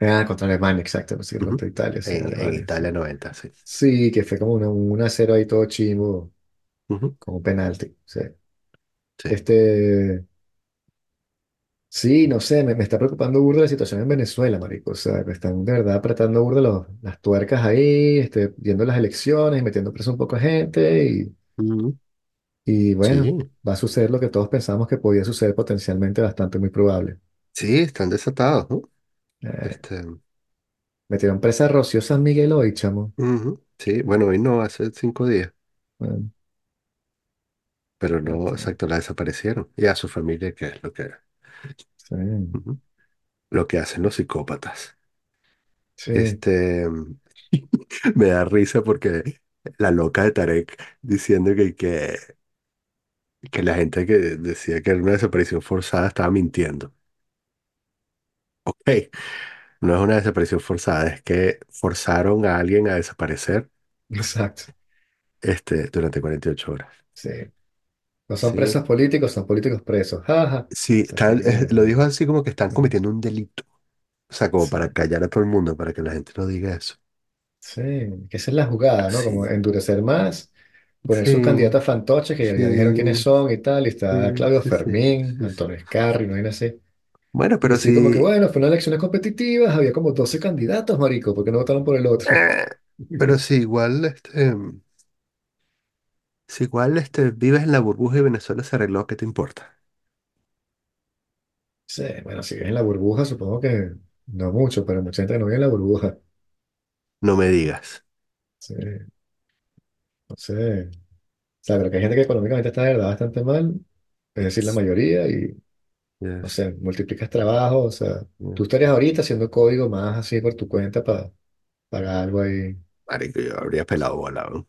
Ah, contra Alemania, exacto. Ujú. contra Italia, sí, En, en Alemania, sí. Italia 90 sí. Sí, que fue como una, un a cero ahí todo chimbo, Ujú, como penalti. Sí. Sí. Este. Sí, no sé, me, me está preocupando burda la situación en Venezuela, marico. O sea, que están de verdad apretando burda los- las tuercas ahí, este, viendo las elecciones y metiendo preso un poco de gente. Y, Y bueno, Sí, va a suceder lo que todos pensamos que podía suceder potencialmente, bastante muy probable. sí, están desatados, ¿no? Eh, Este, metieron presa a Rocío San Miguel hoy, chamo. ujú, Sí, bueno, hoy no, hace cinco días, Bueno, pero no, exacto, la desaparecieron. Y a su familia, que es lo que, sí, ujú, lo que hacen los psicópatas. sí, Este, me da risa porque la loca de Tarek diciendo que, que, que la gente que decía que era una desaparición forzada estaba mintiendo. Ok, no es una desaparición forzada, es que forzaron a alguien a desaparecer exacto. este, durante 48 horas. Sí. No son Sí, presos políticos, son políticos presos. Sí, están- lo dijo así como que están cometiendo un delito. O sea, como para callar a todo el mundo, para que la gente no diga eso. Sí, que esa es la jugada, ¿no? Como Sí, endurecer más, poner sus sí, candidatas fantoches que ya, ya dijeron quiénes sí, son y tal, y está sí, Claudio sí, sí, Fermín, sí, sí. Antonio Escarri, no hay así. Bueno, pero decir como que, sí, bueno, fue una elecciones competitivas, había como 12 candidatos, marico, ¿por qué no votaron por el otro? pero sí, igual, este, si igual, este, vives en la burbuja y Venezuela se arregló, ¿qué te importa? Sí, bueno, si vives en la burbuja, supongo que no mucho, pero mucha gente que no vive en la burbuja. No me digas. Sí, no sé. O sea, pero que hay gente que económicamente está de verdad bastante mal, es decir, la mayoría, y no Yes, sé, multiplicas trabajo, o sea, tú yes. estarías ahorita haciendo código más así por tu cuenta para pagar algo ahí. Marico, yo habría pelado bola, ¿no?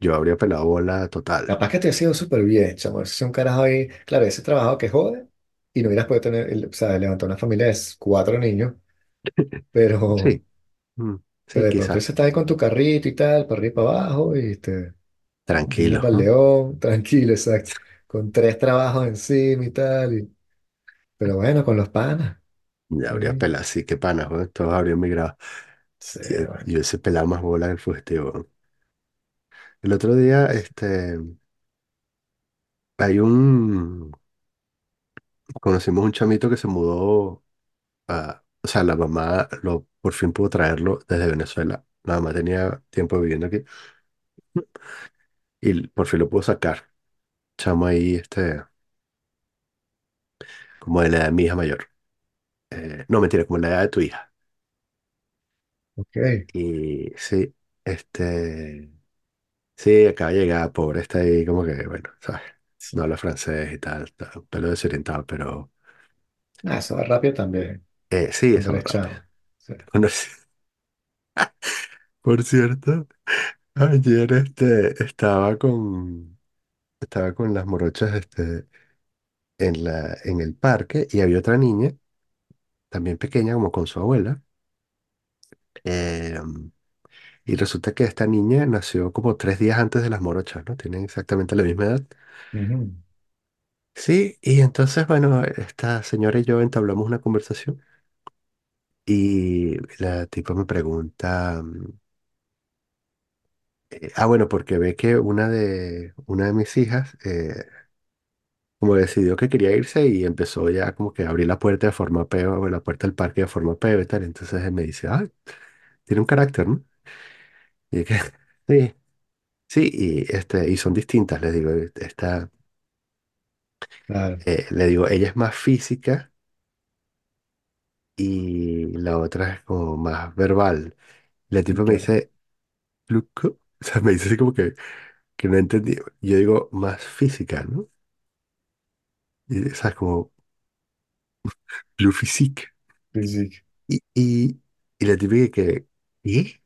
Yo habría pelado bola total. Capaz que te ha sido súper bien, chamo. Ese es un carajo ahí, claro, ese trabajo que jode, y no hubieras podido tener, el- o sea, levantar una familia de cuatro niños, pero, Sí, mm, sí, de pronto ese quizás. está ahí con tu carrito y tal, para arriba y para abajo, y este, vine Tranquilos, para el ¿no? León, tranquilo, exacto, con tres trabajos encima y tal, y- pero bueno, con los panas. Ya habría pelado, sí, qué panas, ¿no? Todos habrían migrado. sí, bueno. yo ese pelado más bola del fugitivo. El otro día, este, Hay un, conocimos un chamito que se mudó a, o sea, la mamá lo, por fin pudo traerlo desde Venezuela. La mamá tenía tiempo viviendo aquí y por fin lo pudo sacar. Chamo ahí, este, como de la edad de mi hija mayor. Eh, no, mentira, como la edad de tu hija. Ok. Y sí, este, sí, acaba de llegar, pobre, está ahí como que, bueno, ¿sabes? No habla francés y tal, está un pelo desorientado, pero Ah, eso va rápido también, eh, sí. Sí. Bueno, sí, por cierto, ayer este, estaba con, estaba con las morochas este, en la, en el parque y había otra niña, también pequeña, como con su abuela. eh, y resulta que esta niña nació como tres días antes de las morochas, ¿no? Tienen exactamente la misma edad. Ujú, Sí, y entonces, bueno, esta señora y yo entablamos una conversación y la tipa me pregunta, mm, eh, ah, bueno, porque ve que una de, una de mis hijas, eh, como decidió que quería irse y empezó ya como que a abrir la puerta de forma peo, o la puerta del parque de forma peo y tal, entonces él me dice, ah, tiene un carácter, ¿no? Y que, sí, sí, y, este, y son distintas, les digo, esta, Claro, eh, le digo, ella es más física y la otra es como más verbal. La tipa me ok. dice, Luco, o sea, me dice así como que, que no entendí. Yo digo, más física, ¿no? Y, o sea, como, plus physique. Física. Y, y, y la tipa que, que, ¿qué?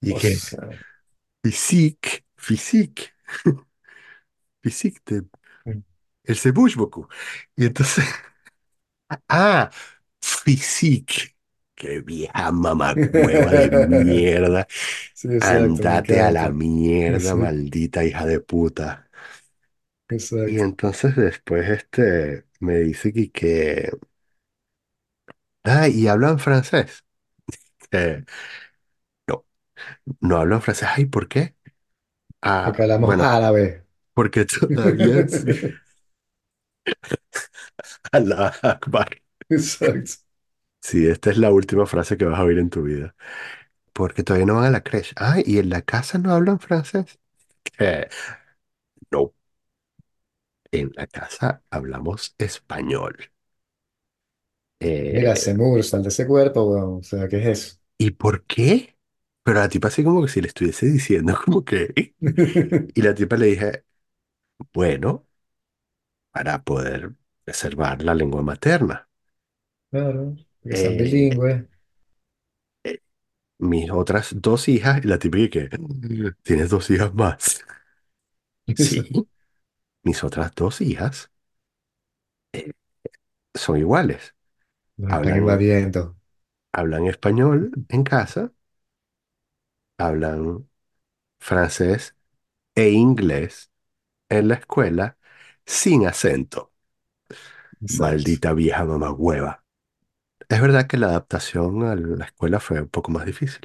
Y O que, sea, physique, physique, physique, de, mm, el se bouge beaucoup. Y entonces, ah, physique. Qué vieja mamacueva de mierda. sí, exacto, me Andate a la encanta. mierda, Sí, maldita hija de puta. Y exacto. entonces después este me dice que, que ah, y hablan francés. Eh, no, no hablan francés. Ay, ¿por qué? Porque Ah, hablamos bueno, árabe. porque todavía Allah Akbar. Exacto. Sí, esta es la última frase que vas a oír en tu vida. Porque todavía no van a la creche. Ay, ¿y en la casa no hablan francés? Eh, no, en la casa hablamos español. Mira, Eh, de ese cuerpo, weón. O sea, ¿qué es eso? ¿y por qué? Pero la tipa así como que si le estuviese diciendo como que... Y la tipa le dije, bueno. para poder preservar la lengua materna. Claro, porque sean Eh, bilingües. eh, mis otras dos hijas, y la típica que tienes dos hijas más. Sí, mis otras dos hijas eh, son iguales. Nos están Hablan, invadiendo. hablan español en casa, hablan francés e inglés en la escuela sin acento. Maldita vieja mamagüeva. Es verdad que la adaptación a la escuela fue un poco más difícil.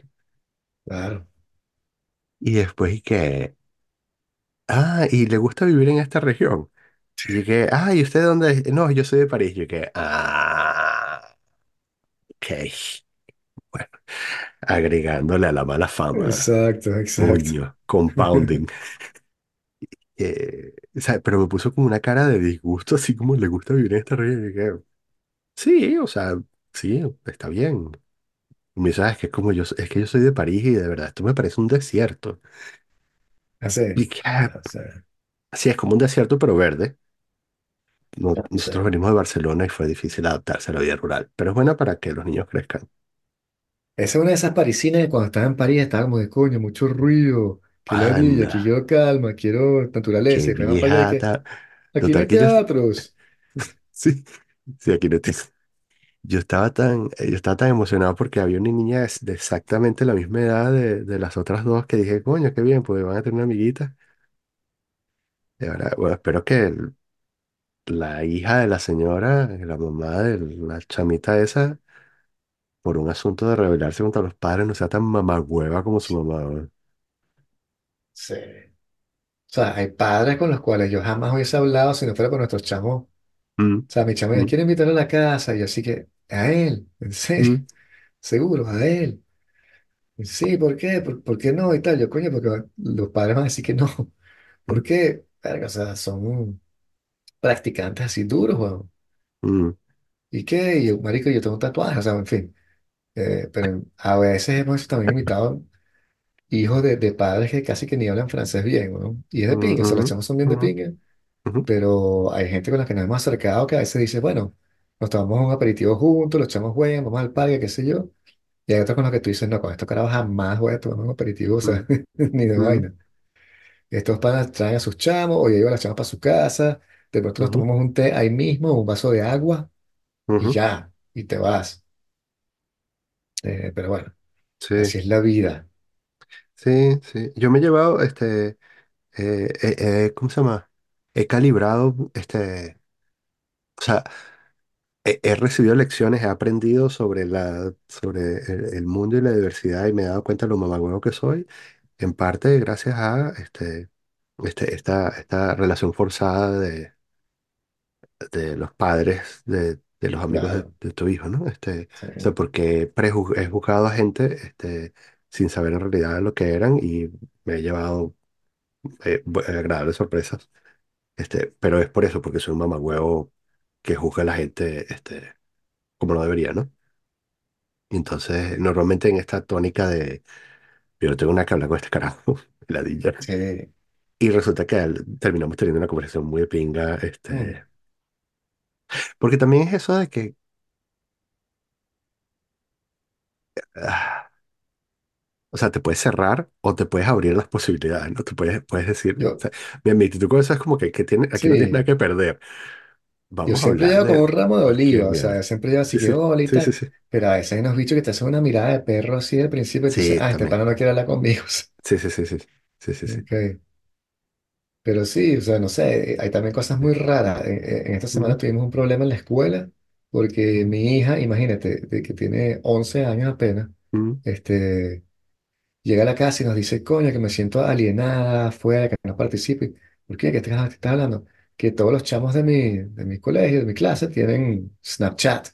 Claro. Y después, ¿y que Ah, y le gusta vivir en esta región. Y que, ah, ¿y usted de dónde es? No, yo soy de París. Y que, ah, ok. Bueno, agregándole a la mala fama. Exacto, exacto. Coño, compounding. Eh, o sea, pero me puso como una cara de disgusto, así como le gusta vivir en esta región. Y que, sí, o sea, sí, está bien. Y me dice, "Ah, es que como yo, es que yo soy de París y de verdad, esto me parece un desierto. Así. Y que, ah, O sea, sí, es como un desierto, pero verde. No- nosotros venimos de Barcelona y fue difícil adaptarse a la vida rural, pero es buena para que los niños crezcan. Esa es una de esas parisinas que cuando estaba en París estaba como de coño, mucho ruido, que aquí Anda, quiero calma, quiero naturaleza, qué para allá que ta- aquí no hay que teatros. sí, sí, aquí no te- Yo estaba tan, eh, yo estaba tan emocionado porque había una niña de, de exactamente la misma edad de, de las otras dos que dije, coño, qué bien, pues van a tener una amiguita. Y ahora, bueno, espero que el- la hija de la señora, la mamá de la chamita esa, por un asunto de rebelarse contra los padres, no sea tan mamagüeva como su mamá. Sí. sea, hay padres con los cuales yo jamás hubiese hablado si no fuera por nuestros chamos. O mm, sea, mi chamo ya mm, quiere invitarlo a la casa y yo así que, a él, en serio, mm, seguro, a él. Sí, ¿por qué? ¿Por, por qué no? Y tal, yo, coño, porque los padres van a decir que no. ¿Por qué? Verga, o sea, son practicantes así duros, weón. mm, ¿Y qué? Y yo, marico, yo tengo un tatuaje, o sea, en fin. Eh, pero a veces hemos también invitado hijos de, de padres que casi que ni hablan francés bien, weón. Y es de pinga, o sea, los chamos son bien de pinga, pero hay gente con la que nos hemos acercado que a veces dice, bueno, nos tomamos un aperitivo juntos, los chamos juegan, vamos al parque, qué sé yo. Y hay otros con los que tú dices, no, con estos carajos jamás voy a tomar un aperitivo, o sea, ni de vaina. Estos panas traen a sus chamos, o yo llevo a las chamas para su casa, de pronto nos tomamos un té ahí mismo, un vaso de agua, y ya, y te vas. Eh, pero bueno, Sí, así es la vida. Sí, sí. Yo me he llevado, este, eh, eh, eh, ¿cómo se llama? He calibrado, este, o sea, he, he recibido lecciones, he aprendido sobre la, sobre el, el mundo y la diversidad y me he dado cuenta de lo mamagüevo que soy, en parte gracias a, este, este, esta, esta relación forzada de, de los padres de, de los amigos de, Claro, de tu hijo, ¿no? Este, sí, o sea, porque prejuz- he juzgado a gente, este, sin saber en realidad lo que eran y me he llevado eh, bu- agradables sorpresas. Este, pero es por eso, porque soy un mamagüevo que juzga a la gente, este, como no debería, ¿no? Y entonces, normalmente en esta tónica de, yo no tengo nada que hablar con este carajo, ladilla, sí. y resulta que al- terminamos teniendo una conversación muy de pinga, Mm. este, porque también es eso de que, ah, o sea, te puedes cerrar o te puedes abrir las posibilidades, ¿no? Te puedes, puedes decir, o Yo, sea, mi, mi actitud con eso es como que, que tiene, aquí no tienes nada que perder, yo vamos a siempre hablar llevo como de un ramo de oliva, o sea, siempre llevo así Sí, que sí, hola y sí, sí, tal, sí. pero a veces hay unos bichos que te hacen una mirada de perro así al principio y tú dices, Sí, ah, este también. pana no quiere hablar conmigo. Sí, sí, sí, sí, sí, sí, sí. Ok. Pero sí, o sea, no sé, hay también cosas muy raras. En, en- en esta semana Ujú, tuvimos un problema en la escuela porque mi hija, imagínate, de que tiene 11 años apenas, ujú. este, llega a la casa y nos dice, coño, que me siento alienada, fuera, que no participe. ¿Por qué? ¿Qué te, qué estás hablando? Que todos los chamos de mi, de mi colegio, de mi clase, tienen Snapchat.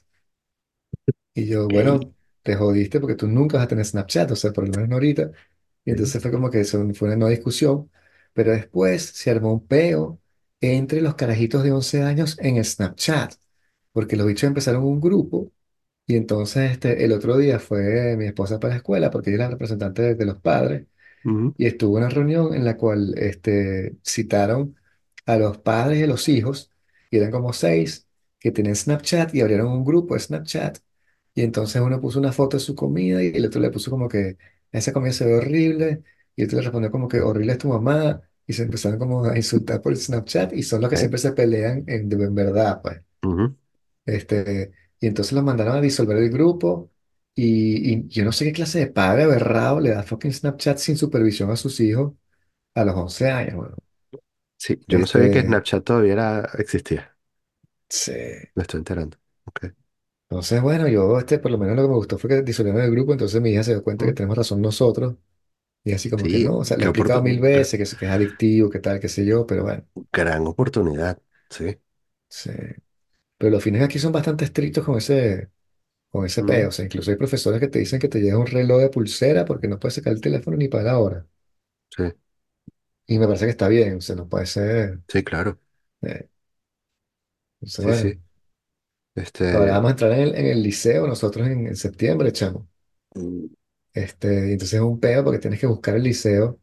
Y yo, Ok, bueno, te jodiste porque tú nunca vas a tener Snapchat, o sea, por lo menos no ahorita. Y entonces fue como que eso fue una no discusión, pero después se armó un peo entre los carajitos de 11 años en Snapchat, porque los bichos empezaron un grupo y entonces este, el otro día fue mi esposa para la escuela, porque ella es la representante de, de los padres, Ujú, y estuvo una reunión en la cual este, citaron a los padres y a los hijos, y eran como seis, que tenían Snapchat y abrieron un grupo de Snapchat. Y entonces uno puso una foto de su comida y el otro le puso como que esa comida se ve horrible, y el otro le respondió como que horrible es tu mamá, y se empezaron como a insultar por el Snapchat, y son los que ok, siempre se pelean en, en verdad, pues. ujú. Este, y entonces los mandaron a disolver el grupo. Y, y yo no sé qué clase de padre aberrado le da fucking Snapchat sin supervisión a sus hijos a los 11 años. Bueno, Sí, yo no sabía que este, Snapchat todavía era- existía. sí. Me estoy enterando. Ok. Entonces, bueno, yo, este, por lo menos lo que me gustó fue que disolvieron el grupo. Entonces mi hija se dio cuenta que Mm. tenemos razón nosotros. Y así como que Sí, no, o sea, le he qué explicado mil veces que, es- que es adictivo, que tal, qué sé yo, pero bueno, gran oportunidad. Sí. sí. Pero los fines aquí son bastante estrictos con ese, con ese peo. O sea, incluso hay profesores que te dicen que te llevas un reloj de pulsera porque no puedes sacar el teléfono ni para la hora. sí, Y me parece que está bien, o sea, no puede ser. sí, claro. eh, entonces, Sí, bueno, sí. ahora Este. vamos a entrar en el, en el liceo nosotros en, en septiembre, chamo. mm, Este, y entonces es un peo porque tienes que buscar el liceo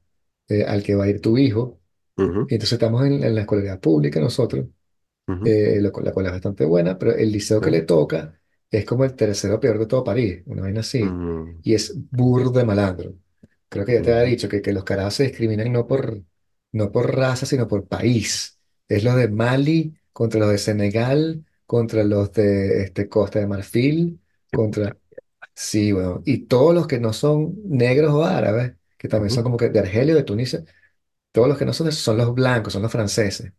eh, al que va a ir tu hijo. ujú, Y entonces estamos en, en la escolaridad pública nosotros, ujú, eh, lo la cual es bastante buena, pero el liceo que le toca es como el tercero peor de todo París, una vaina así. mm, Y es burro de malandro. Creo que ya te había ujú, dicho que, que los carajos se discriminan no por, no por raza, sino por país. Es los de Mali contra los de Senegal, contra los de este, Costa de Marfil, contra... Sí, bueno. Y todos los que no son negros o árabes, que también son como que de Argelia o de Tunisia, todos los que no son esos son los blancos, son los franceses.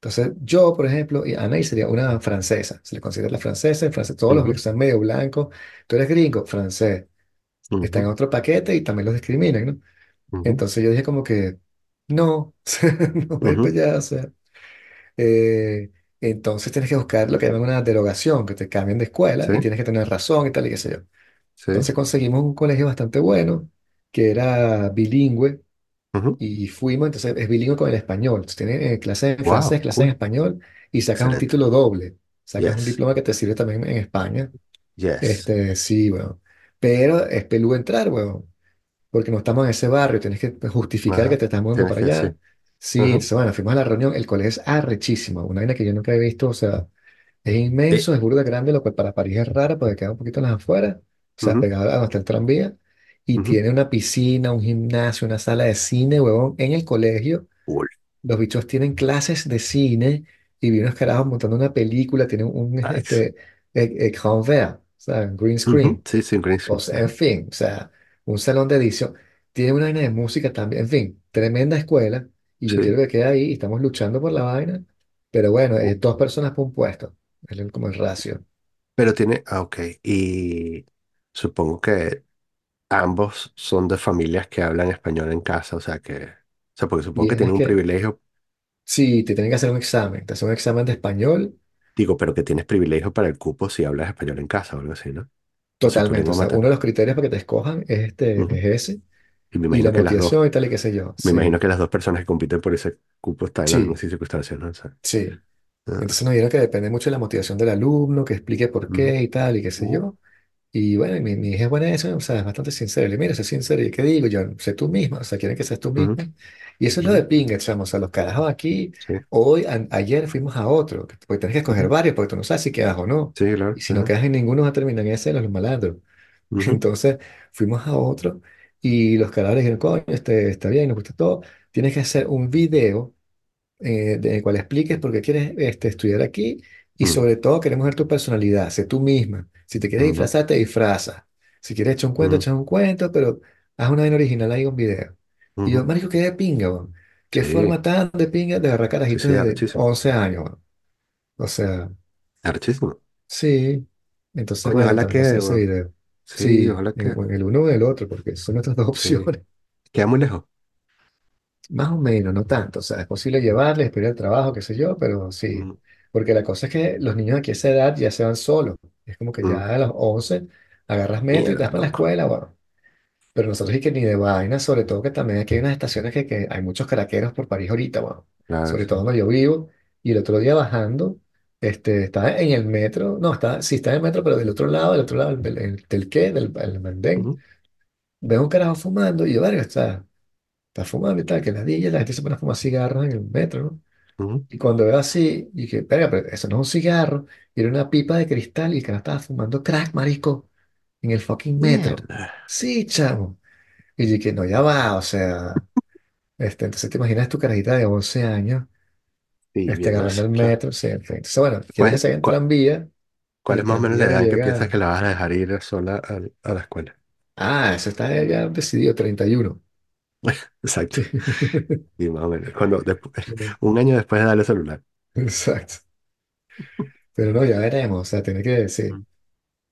Entonces, yo, por ejemplo, y Anaí sería una francesa. Se le considera la francesa, en francés, todos los que ujú, están medio blancos. Tú eres gringo, francés. Está en ujú, otro paquete y también los discriminan, ¿no? ujú, Entonces yo dije como que, No, no Ujú, allá, o sea. eh, entonces tienes que buscar lo que llaman una derogación, que te cambien de escuela Sí, y tienes que tener razón y tal y qué sé yo. sí. Entonces conseguimos un colegio bastante bueno, que era bilingüe, ujú. y fuimos, entonces es bilingüe con el español. Entonces tiene eh, clases en francés, Wow, clases en español, y sacas un Excelente. título doble. Sacas un Yes, diploma que te sirve también en España. yes. Este, sí, bueno. Pero es peludo entrar, weón porque no estamos en ese barrio, tienes que justificar que te estás Tienes para sí. allá. Sí, entonces, bueno, fuimos a la reunión, el colegio es arrechísimo, una vaina que yo nunca he visto, o sea, es Eh, inmenso, es burda grande, lo cual para París es raro porque queda un poquito en las afueras, o sea, pegado a donde está el tranvía, y tiene una piscina, un gimnasio, una sala de cine, huevón, en el colegio. Cool. Los bichos tienen clases de cine y vi unos carajos montando una película, tienen un Nice. este, écran vert, o sea, green Ujú, screen. Sí, sí, green O screen. sea, en fin, o sea, un salón de edición. Tiene una vaina de música también. En fin, tremenda escuela. Y yo quiero Sí. que quede ahí. y Estamos luchando por la vaina. Pero bueno, es dos personas por un puesto. Es como el ratio. Pero tiene, ah, ok. Y supongo que ambos son de familias que hablan español en casa, o sea que, o sea, porque supongo que Tienes tienen un que, privilegio, sí, te tienen que hacer un examen. Te hacen un examen de español digo, pero que tienes privilegio para el cupo si hablas español en casa o algo así, ¿no? O si tu totalmente. O lengua sea, uno materna. de los criterios para que te escojan es, este, Ujú. es ese. Y me Y la imagino que las dos, motivación y tal y qué sé yo. me Sí, imagino que las dos personas que compiten por ese cupo están en las sí, mismas circunstancias, ¿no? O sea, sí. ah, Entonces nos dijeron que depende mucho de la motivación del alumno, que explique por ujú. qué y tal y qué sé Uh, yo. Y bueno, mi, mi hija es buena en eso, o sea, es bastante sincera. Le digo, mira, sé sincera. ¿Y qué digo? Yo, sé tú misma, o sea, quieren que seas tú ujú, misma. Y eso es lo ujú. de pinga, chamo. O sea, los carajos aquí, Sí, hoy, a- ayer fuimos a otro, que- porque tienes que escoger ujú. varios, porque tú no sabes si quedas o no. Sí, claro. Y si no ajá. quedas en ninguno, vas a terminar en ese de los malandros. Ujú, Entonces, fuimos a otro y los carajos dijeron, coño, este, está bien, nos gusta todo. Tienes que hacer un video eh, de- en el cual expliques por qué quieres este, estudiar aquí y mm, sobre todo queremos ver tu personalidad, sé tú misma. Si te quieres ujú, disfrazar, te disfrazas. Si quieres echar un cuento, ujú, echas un cuento, pero haz una vaina original ahí, un video. Y yo, marico, qué de pinga, weón. Qué Sí, forma tan de pinga de agarrar sí, carajitos sí, desde arrechísimo. 11 años, weón. O sea, Arrechísimo. sí. Entonces, ojalá que, ese video. sí, Sí, ojalá que, en el uno o en el otro, porque son nuestras dos sí. opciones. Queda muy lejos. Más o menos, no tanto. O sea, es posible llevarles, esperar el trabajo, qué sé yo, pero sí. Porque la cosa es que los niños aquí a esa edad ya se van solos. Es como que mm. ya a los 11 agarras metro y te Mierda, vas para la loco. escuela, bueno. Pero nosotros sí que ni de vaina, sobre todo que también aquí hay unas estaciones que, que hay muchos caraqueros por París ahorita, bueno. Claro, Sobre sí. todo donde yo vivo. Y el otro día bajando, este, estaba en el metro, no, está, sí está en el metro, pero del otro lado, del otro lado, del, del, del qué, del, del Ujú, veo un carajo fumando y yo, verga, está, está fumando y tal, que ladilla, la gente se pone a fumar cigarros en el metro, ¿no? Ujú. Y cuando veo así, dije, espera, pero eso no es un cigarro, era una pipa de cristal y el cara estaba fumando crack, marico, en el fucking metro. Mierda. Sí, chamo. Y dije, no, ya va, o sea, este, entonces te imaginas tu carajita de 11 años, Sí, este, viendo agarrando eso, el claro. metro, sí, en fin. Entonces, bueno, quiero que ¿Cuál, se vaya en cuál, tranvía, cuál es más o menos la tranvía edad en que piensas llega, que la vas a dejar ir sola a, la escuela? ah, eso está ya decidido, 31. Exacto. Y más o menos. Cuando, después, un año después de darle celular. Exacto. Pero no, ya veremos, o sea, tiene que decir. Mm,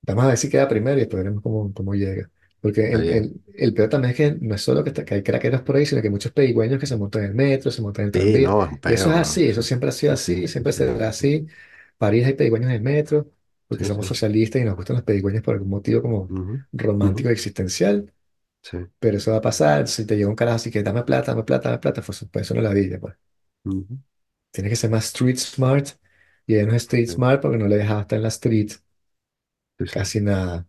Vamos a ver si queda primero y después veremos cómo, cómo llega. Porque el, el, el peor también es que no es solo que, está- que hay craqueros por ahí, sino que hay muchos pedigüeños que se montan en el metro, se montan en el Sí, tranvía. no, es un Y eso es así, eso siempre ha sido sí, sí, así, siempre será así. París hay pedigüeños en el metro, porque sí, somos sí. socialistas y nos gustan los pedigüeños por algún motivo como Ujú, ujú, romántico existencial. Sí. Pero eso va a pasar, si te llega un carajo así que dame plata, dame plata, dame plata, pues, pues eso no la vida, pues. ujú, Tiene que ser más street smart, y ella no es street sí, smart porque no le deja estar en la street sí, sí. casi nada.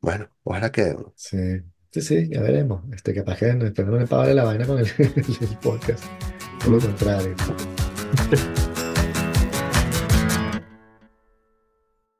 Bueno, ojalá que... Sí, sí, sí, ya veremos. Este, capaz que no, espero no me pague la vaina con el, el podcast. Todo lo ujú. contrario.